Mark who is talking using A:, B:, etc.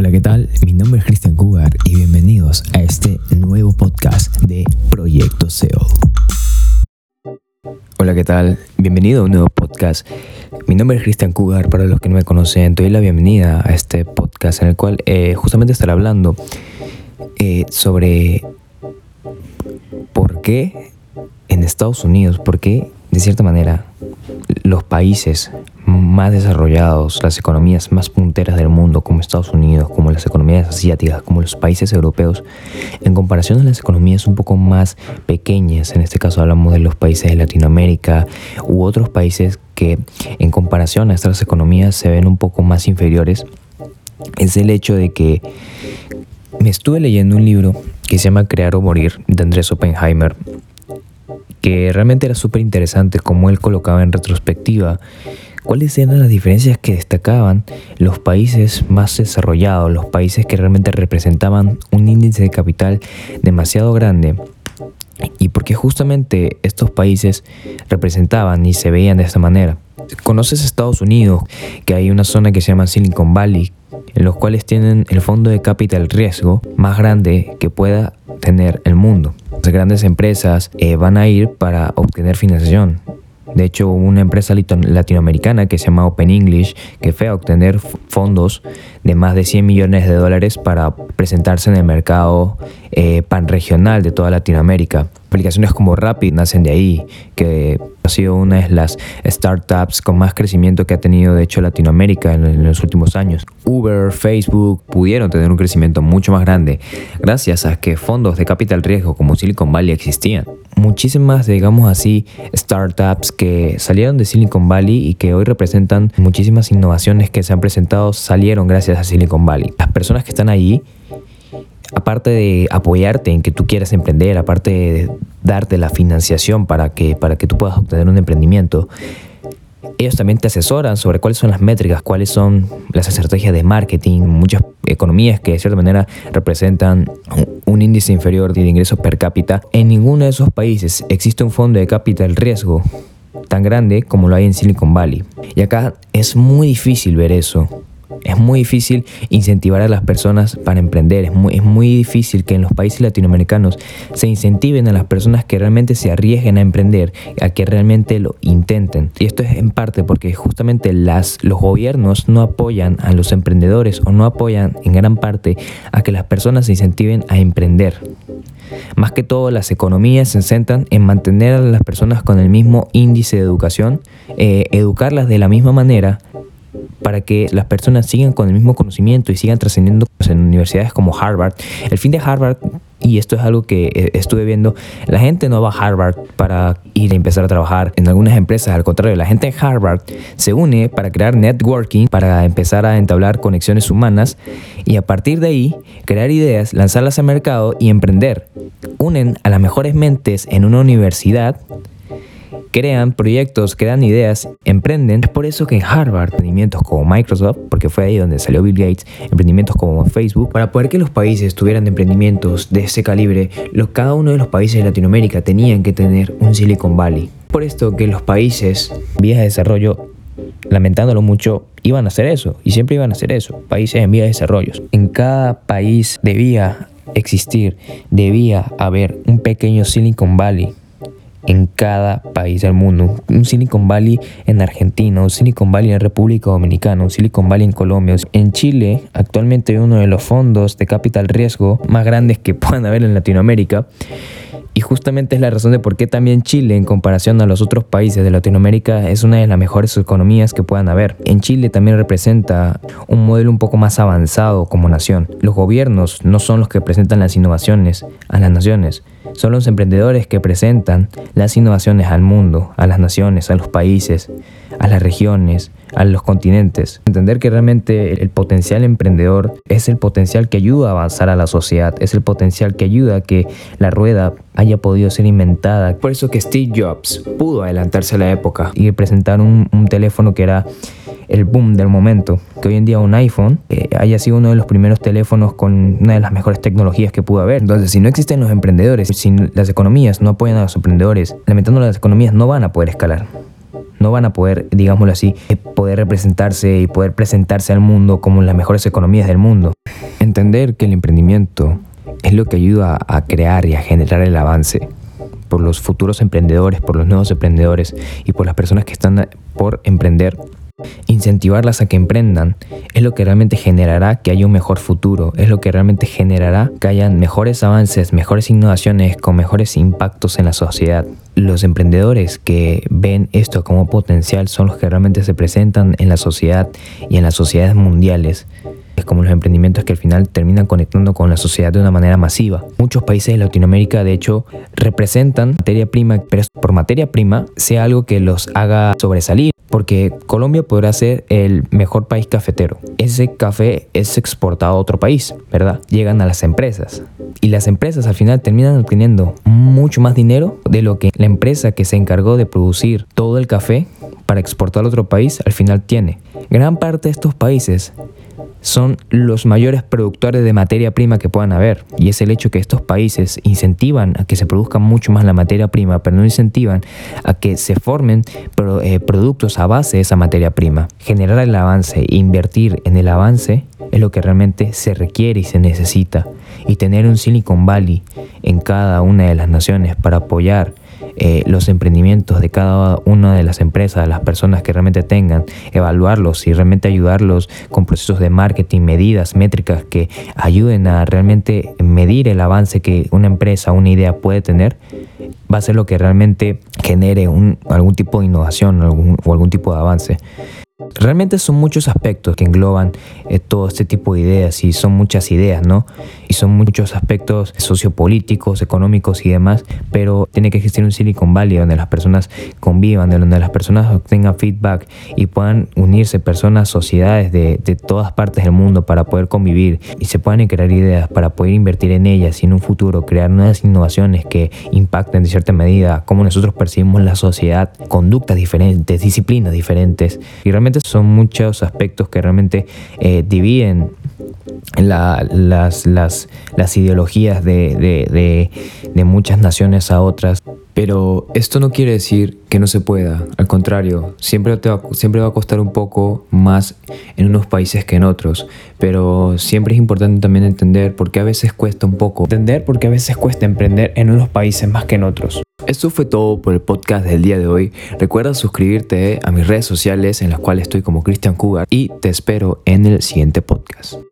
A: Hola, ¿qué tal? Mi nombre es Cristian Cougar y bienvenidos a este nuevo podcast de Proyecto SEO. Hola, ¿qué tal? Bienvenido a un nuevo podcast. Mi nombre es Cristian Cougar, para los que no me conocen, te doy la bienvenida a este podcast en el cual eh, justamente estaré hablando eh, sobre por qué en Estados Unidos, por qué de cierta manera los países más desarrollados, las economías más punteras del mundo, como Estados Unidos, como las economías asiáticas, como los países europeos, en comparación a las economías un poco más pequeñas, en este caso hablamos de los países de Latinoamérica u otros países que en comparación a estas economías se ven un poco más inferiores, es el hecho de que me estuve leyendo un libro que se llama Crear o Morir de Andrés Oppenheimer, que realmente era súper interesante como él colocaba en retrospectiva cuáles eran las diferencias que destacaban los países más desarrollados, los países que realmente representaban un índice de capital demasiado grande y porque justamente estos países representaban y se veían de esta manera. Conoces Estados Unidos, que hay una zona que se llama Silicon Valley, en los cuales tienen el fondo de capital riesgo más grande que pueda tener el mundo. Las grandes empresas eh, van a ir para obtener financiación. De hecho, una empresa latinoamericana que se llama Open English, que fue a obtener fondos de más de 100 millones de dólares para presentarse en el mercado eh, panregional de toda Latinoamérica. Aplicaciones como Rapid nacen de ahí, que ha sido una de las startups con más crecimiento que ha tenido de hecho Latinoamérica en, los últimos años. Uber, Facebook pudieron tener un crecimiento mucho más grande gracias a que fondos de capital riesgo como Silicon Valley existían. Muchísimas, digamos así, startups que salieron de Silicon Valley y que hoy representan muchísimas innovaciones que se han presentado salieron gracias a Silicon Valley. Las personas que están allí aparte de apoyarte en que tú quieras emprender, aparte de darte la financiación para que, para que tú puedas obtener un emprendimiento, ellos también te asesoran sobre cuáles son las métricas, cuáles son las estrategias de marketing, muchas economías que de cierta manera representan un índice inferior de ingresos per cápita. En ninguno de esos países existe un fondo de capital riesgo tan grande como lo hay en Silicon Valley. Y acá es muy difícil ver eso. Es muy difícil incentivar a las personas para emprender. Es muy, difícil que en los países latinoamericanos se incentiven a las personas que realmente se arriesguen a emprender, a que realmente lo intenten. Y esto es en parte porque justamente las, los gobiernos no apoyan a los emprendedores o no apoyan en gran parte a que las personas se incentiven a emprender. Más que todo, las economías se centran en mantener a las personas con el mismo índice de educación, eh, educarlas de la misma manera para que las personas sigan con el mismo conocimiento y sigan trascendiendo en universidades como Harvard. El fin de Harvard, y esto es algo que eh, estuve viendo, la gente no va a Harvard para ir a empezar a trabajar en algunas empresas, al contrario, la gente en Harvard se une para crear networking, para empezar a entablar conexiones humanas y a partir de ahí crear ideas, lanzarlas al mercado y emprender. Unen a las mejores mentes en una universidad crean proyectos, crean ideas, emprenden. Es por eso que en Harvard, emprendimientos como Microsoft, porque fue ahí donde salió Bill Gates, emprendimientos como Facebook, para poder que los países tuvieran emprendimientos de ese calibre, los, cada uno de los países de Latinoamérica tenían que tener un Silicon Valley. Por esto que los países vías de desarrollo, lamentándolo mucho, iban a hacer eso, y siempre iban a hacer eso, países en vías de desarrollo. En cada país debía existir, debía haber un pequeño Silicon Valley en cada país del mundo. Un Silicon Valley en Argentina, un Silicon Valley en República Dominicana, un Silicon Valley en Colombia. En Chile actualmente uno de los fondos de capital riesgo más grandes que puedan haber en Latinoamérica. Y justamente es la razón de por qué también Chile, en comparación a los otros países de Latinoamérica, es una de las mejores economías que puedan haber. En Chile también representa un modelo un poco más avanzado como nación. Los gobiernos no son los que presentan las innovaciones a las naciones, son los emprendedores que presentan las innovaciones al mundo, a las naciones, a los países, a las regiones, a los continentes. Entender que realmente el potencial emprendedor es el potencial que ayuda a avanzar a la sociedad, es el potencial que ayuda a que la rueda haya podido ser inventada. Por eso que Steve Jobs pudo adelantarse a la época y presentar un, teléfono que era el boom del momento. Que hoy en día un iPhone eh, haya sido uno de los primeros teléfonos con una de las mejores tecnologías que pudo haber. Entonces, si no existen los emprendedores, si las economías no apoyan a los emprendedores, lamentando las economías no van a poder escalar no van a poder, digámoslo así, eh, poder representarse y poder presentarse al mundo como las mejores economías del mundo. Entender que el emprendimiento es lo que ayuda a crear y a generar el avance por los futuros emprendedores, por los nuevos emprendedores y por las personas que están por emprender Incentivarlas a que emprendan es lo que realmente generará que haya un mejor futuro, es lo que realmente generará que hayan mejores avances, mejores innovaciones con mejores impactos en la sociedad. Los emprendedores que ven esto como potencial son los que realmente se presentan en la sociedad y en las sociedades mundiales es como los emprendimientos que al final terminan conectando con la sociedad de una manera masiva. Muchos países de Latinoamérica, de hecho, representan materia prima, pero por materia prima sea algo que los haga sobresalir porque Colombia podrá ser el mejor país cafetero. Ese café es exportado a otro país, ¿verdad? Llegan a las empresas. Y las empresas al final terminan obteniendo mucho más dinero de lo que la empresa que se encargó de producir todo el café para exportar a otro país al final tiene. Gran parte de estos países son los mayores productores de materia prima que puedan haber. Y es el hecho que estos países incentivan a que se produzca mucho más la materia prima, pero no incentivan a que se formen eh, productos a base de esa materia prima. Generar el avance, invertir en el avance es lo que realmente se requiere y se necesita. Y tener un Silicon Valley en cada una de las naciones para apoyar eh, los emprendimientos de cada una de las empresas, las personas que realmente tengan, evaluarlos y realmente ayudarlos con procesos de marketing, medidas, métricas que ayuden a realmente medir el avance que una empresa, una idea puede tener, va a ser lo que realmente genere algún tipo de innovación o algún tipo de avance. Realmente son muchos aspectos que engloban eh, todo este tipo de ideas y son muchas ideas, ¿no? Y son muchos aspectos sociopolíticos, económicos y demás, pero tiene que existir un Silicon Valley donde las personas convivan, donde las personas obtengan feedback y puedan unirse personas, sociedades de, de todas partes del mundo para poder convivir y se puedan crear ideas para poder invertir en ellas y en un futuro crear nuevas innovaciones que impacten de cierta medida cómo nosotros percibimos la sociedad, conductas diferentes, disciplinas diferentes y realmente son muchos aspectos que realmente eh, dividen las, ideologías de, muchas naciones a otras. Pero esto no quiere decir que no se pueda, al contrario, siempre, va, siempre va a costar un poco más en unos países que en otros, pero siempre es importante también entender por qué a veces cuesta un poco, entender por qué a veces cuesta emprender en unos países más que en otros. Esto fue todo por el podcast del día de hoy. Recuerda suscribirte a mis redes sociales en las cuales estoy como Christian Cougar y te espero en el siguiente podcast.